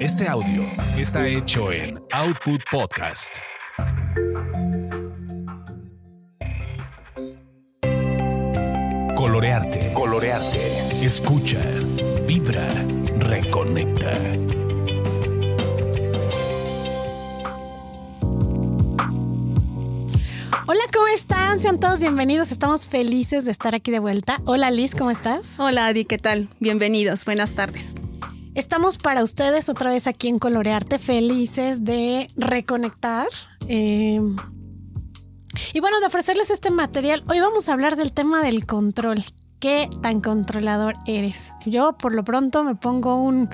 Este audio está hecho en Output Podcast. Colorearte. Colorearte. Escucha, vibra, reconecta. Hola, ¿cómo están? Sean todos bienvenidos. Estamos felices de estar aquí de vuelta. Hola, Liz, ¿cómo estás? Hola, Adi, ¿qué tal? Bienvenidos, buenas tardes. Estamos para ustedes otra vez aquí en Colorearte, felices de reconectar. eh, y bueno, de ofrecerles este material. Hoy vamos a hablar del tema del control. ¿Qué tan controlador eres? Yo por lo pronto me pongo un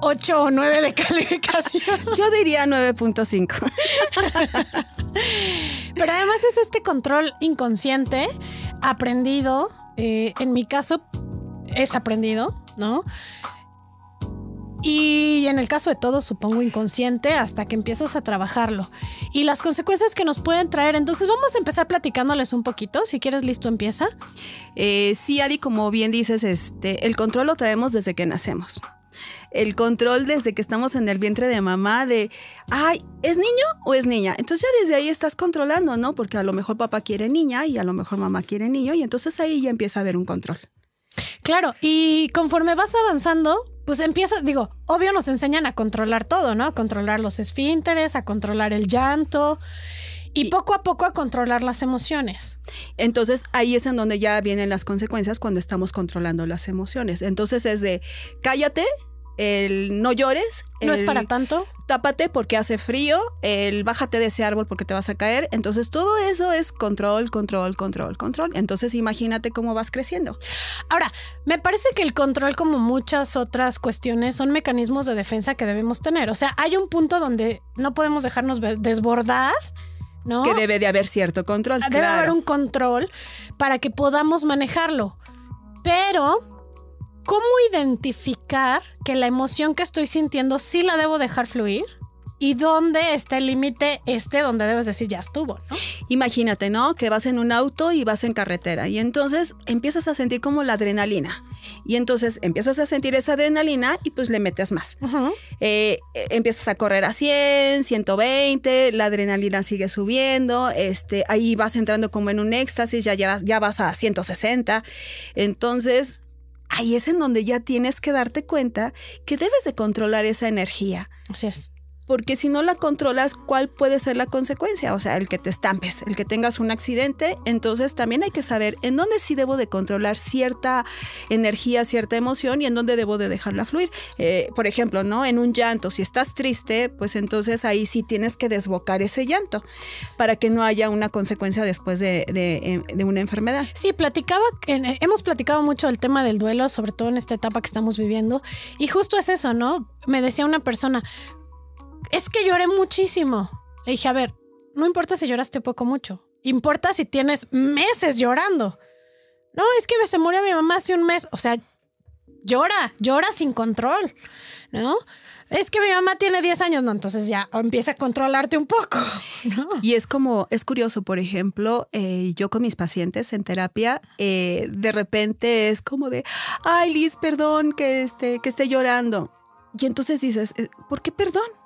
8 o 9 de calificación. Yo diría 9.5. Pero además es este control inconsciente, aprendido. eh, en mi caso, es aprendido, ¿no? Y en el caso de todos, supongo inconsciente hasta que empiezas a trabajarlo. Y las consecuencias que nos pueden traer. Entonces vamos a empezar platicándoles un poquito. Si quieres, listo, empieza. Eh, sí, Adi, como bien dices, este, el control lo traemos desde que nacemos. El control desde que estamos en el vientre de mamá de, ay, ¿es niño o es niña? Entonces ya desde ahí estás controlando, ¿no? Porque a lo mejor papá quiere niña y a lo mejor mamá quiere niño y entonces ahí ya empieza a haber un control. Claro, y conforme vas avanzando, pues empiezas, digo, obvio nos enseñan a controlar todo, ¿no? A controlar los esfínteres, a controlar el llanto y, Y- poco a poco a controlar las emociones. Entonces ahí es en donde ya vienen las consecuencias cuando estamos controlando las emociones. Entonces es de, cállate, el no llores. No es para tanto. tápate porque hace frío, el bájate de ese árbol porque te vas a caer. Entonces todo eso es control, control, control, control. Entonces imagínate cómo vas creciendo. Ahora, me parece que el control, como muchas otras cuestiones, son mecanismos de defensa que debemos tener. O sea, hay un punto donde no podemos dejarnos desbordar, ¿no? Que debe de haber cierto control. Debe claro. haber un control para que podamos manejarlo. Pero, ¿cómo identificar que la emoción que estoy sintiendo sí la debo dejar fluir? ¿Y dónde está el límite este donde debes decir ya estuvo, ¿no? Imagínate, ¿no? Que vas en un auto y vas en carretera y entonces empiezas a sentir como la adrenalina. Y entonces empiezas a sentir esa adrenalina y pues le metes más. Eh, eh, empiezas a correr a 100, 120, la adrenalina sigue subiendo, este, ahí vas entrando como en un éxtasis, ya, llevas- ya vas a 160. Entonces, ahí es en donde ya tienes que darte cuenta que debes de controlar esa energía. Así es. Porque si no la controlas, ¿cuál puede ser la consecuencia? O sea, el que te estampes, el que tengas un accidente. Entonces también hay que saber en dónde sí debo de controlar cierta energía, cierta emoción y en dónde debo de dejarla fluir. Eh, por ejemplo, ¿no? En un llanto, si estás triste, pues entonces ahí sí tienes que desbocar ese llanto para que no haya una consecuencia después de, de- de una enfermedad. Sí, platicaba, eh, hemos platicado mucho del tema del duelo, sobre todo en esta etapa que estamos viviendo, y justo es eso, ¿no? Me decía una persona, es que lloré muchísimo. Le dije, a ver, no importa si lloraste poco o mucho, importa si tienes meses llorando. No, es que se murió mi mamá hace un mes, o sea, llora, llora sin control, ¿no? Es que mi mamá tiene 10 años, no, entonces ya empieza a controlarte un poco, ¿no? Y es como, es curioso, por ejemplo, eh, yo con mis pacientes en terapia, eh, de repente es como de, ay Liz, perdón que, este, que esté llorando. Y entonces dices, eh, ¿por qué perdón?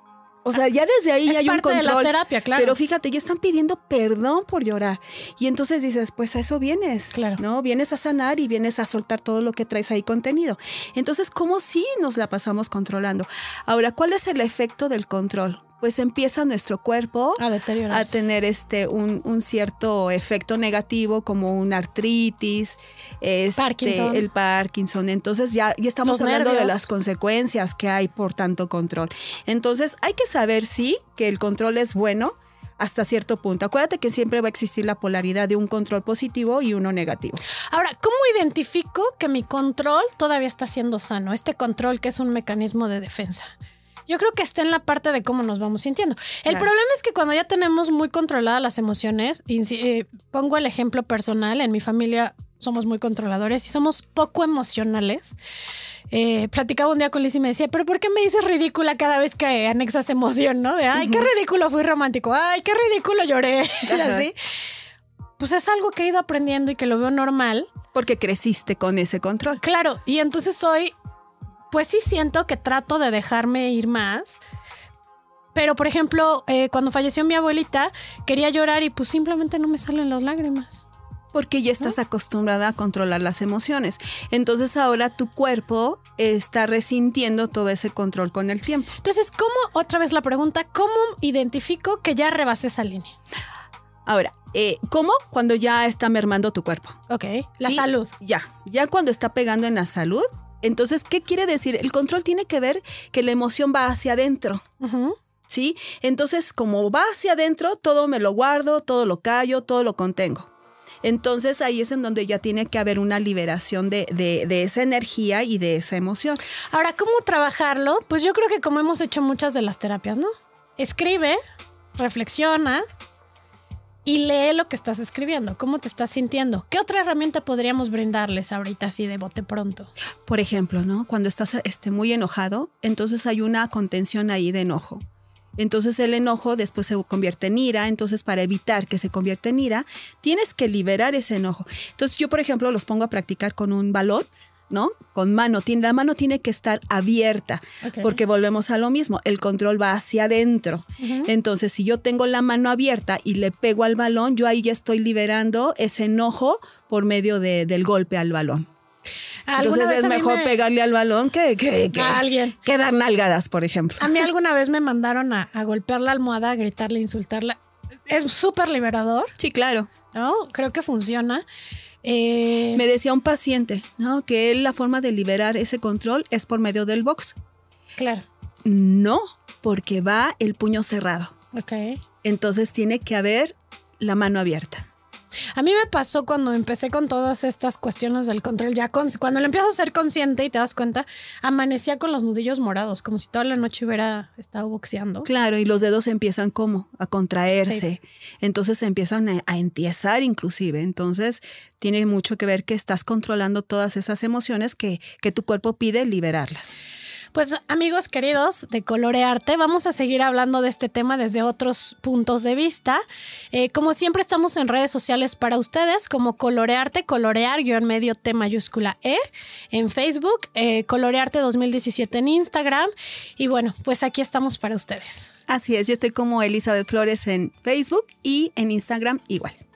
O sea, ya desde ahí Es ya hay un parte de la control. terapia, claro. Pero fíjate, ya están pidiendo perdón por llorar. Y entonces dices, pues a eso vienes. Claro. ¿No? Vienes a sanar y vienes a soltar todo lo que traes ahí contenido. Entonces, ¿cómo sí nos la pasamos controlando? Ahora, ¿cuál es el efecto del control? Pues empieza nuestro cuerpo A a tener este un, un cierto efecto negativo como una artritis, este, Parkinson. el Parkinson. Entonces ya, ya estamos Los hablando de las consecuencias que hay por tanto control. Entonces hay que saber sí que el control es bueno hasta cierto punto. Acuérdate que siempre va a existir la polaridad de un control positivo y uno negativo. Ahora, ¿cómo identifico que mi control todavía está siendo sano? Este control que es un mecanismo de defensa. Yo creo que está en la parte de cómo nos vamos sintiendo. El Claro. problema es que cuando ya tenemos muy controladas las emociones, y eh, pongo el ejemplo personal, en mi familia somos muy controladores y somos poco emocionales. Eh, platicaba un día con Liz y me decía, pero ¿por qué me dices ridícula cada vez que anexas emoción, no? De, ay, qué ridículo fui romántico, ay, qué ridículo lloré, y así. Pues es algo que he ido aprendiendo y que lo veo normal. Porque creciste con ese control. Claro, y entonces hoy pues sí siento que trato de dejarme ir más. Pero, por ejemplo, eh, cuando falleció mi abuelita, quería llorar y pues simplemente no me salen las lágrimas. Porque ya estás acostumbrada a controlar las emociones. Entonces ahora tu cuerpo está resintiendo todo ese control con el tiempo. Entonces, ¿cómo, otra vez la pregunta, cómo identifico que ya rebasé esa línea? Ahora, eh, ¿cómo? Cuando ya está mermando tu cuerpo. Ok, la ¿Sí? salud. Ya, ya cuando está pegando en la salud. Entonces, ¿qué quiere decir? El control tiene que ver que la emoción va hacia adentro. ¿Sí? Entonces, como va hacia adentro, todo me lo guardo, todo lo callo, todo lo contengo. Entonces ahí es en donde ya tiene que haber una liberación de, de- de esa energía y de esa emoción. Ahora, ¿cómo trabajarlo? Pues yo creo que como hemos hecho muchas de las terapias, ¿no? Escribe, reflexiona y lee lo que estás escribiendo, cómo te estás sintiendo. ¿Qué otra herramienta podríamos brindarles ahorita así de bote pronto? Por ejemplo, ¿no? Cuando estás este, muy enojado, entonces hay una contención ahí de enojo. Entonces el enojo después se convierte en ira, entonces para evitar que se convierta en ira, tienes que liberar ese enojo. Entonces yo, por ejemplo, los pongo a practicar con un balón, ¿no? Con mano, Tiene- la mano tiene que estar abierta, porque volvemos a lo mismo, el control va hacia adentro. Entonces, si yo tengo la mano abierta y le pego al balón, yo ahí ya estoy liberando ese enojo por medio de- del golpe al balón. ¿Alguna Entonces es mejor me- pegarle al balón que, que, que, A alguien. que dar nalgadas, por ejemplo. A mí alguna vez me mandaron a, a golpear la almohada, a gritarle, insultarla. Es súper liberador, Sí, claro. ¿no? Creo que funciona. Eh, Me decía un paciente, ¿no? Que la forma de liberar ese control es por medio del box. Claro. No, porque va el puño cerrado. Ok. Entonces tiene que haber la mano abierta. A mí me pasó cuando empecé con todas estas cuestiones del control, ya con- cuando lo empiezas a ser consciente y te das cuenta, amanecía con los nudillos morados, como si toda la noche hubiera estado boxeando. Claro, y los dedos empiezan como a contraerse. Entonces se empiezan a, a entiesar inclusive. Entonces tiene mucho que ver que estás controlando todas esas emociones que, que tu cuerpo pide liberarlas. Pues amigos queridos de Colorearte, vamos a seguir hablando de este tema desde otros puntos de vista. Eh, como siempre estamos en redes sociales para ustedes como Colorearte, colorear guion medio T mayúscula E en Facebook, eh, Colorearte 2017 en Instagram y bueno, pues aquí estamos para ustedes. Así es, yo estoy como Elizabeth Flores en Facebook y en Instagram igual.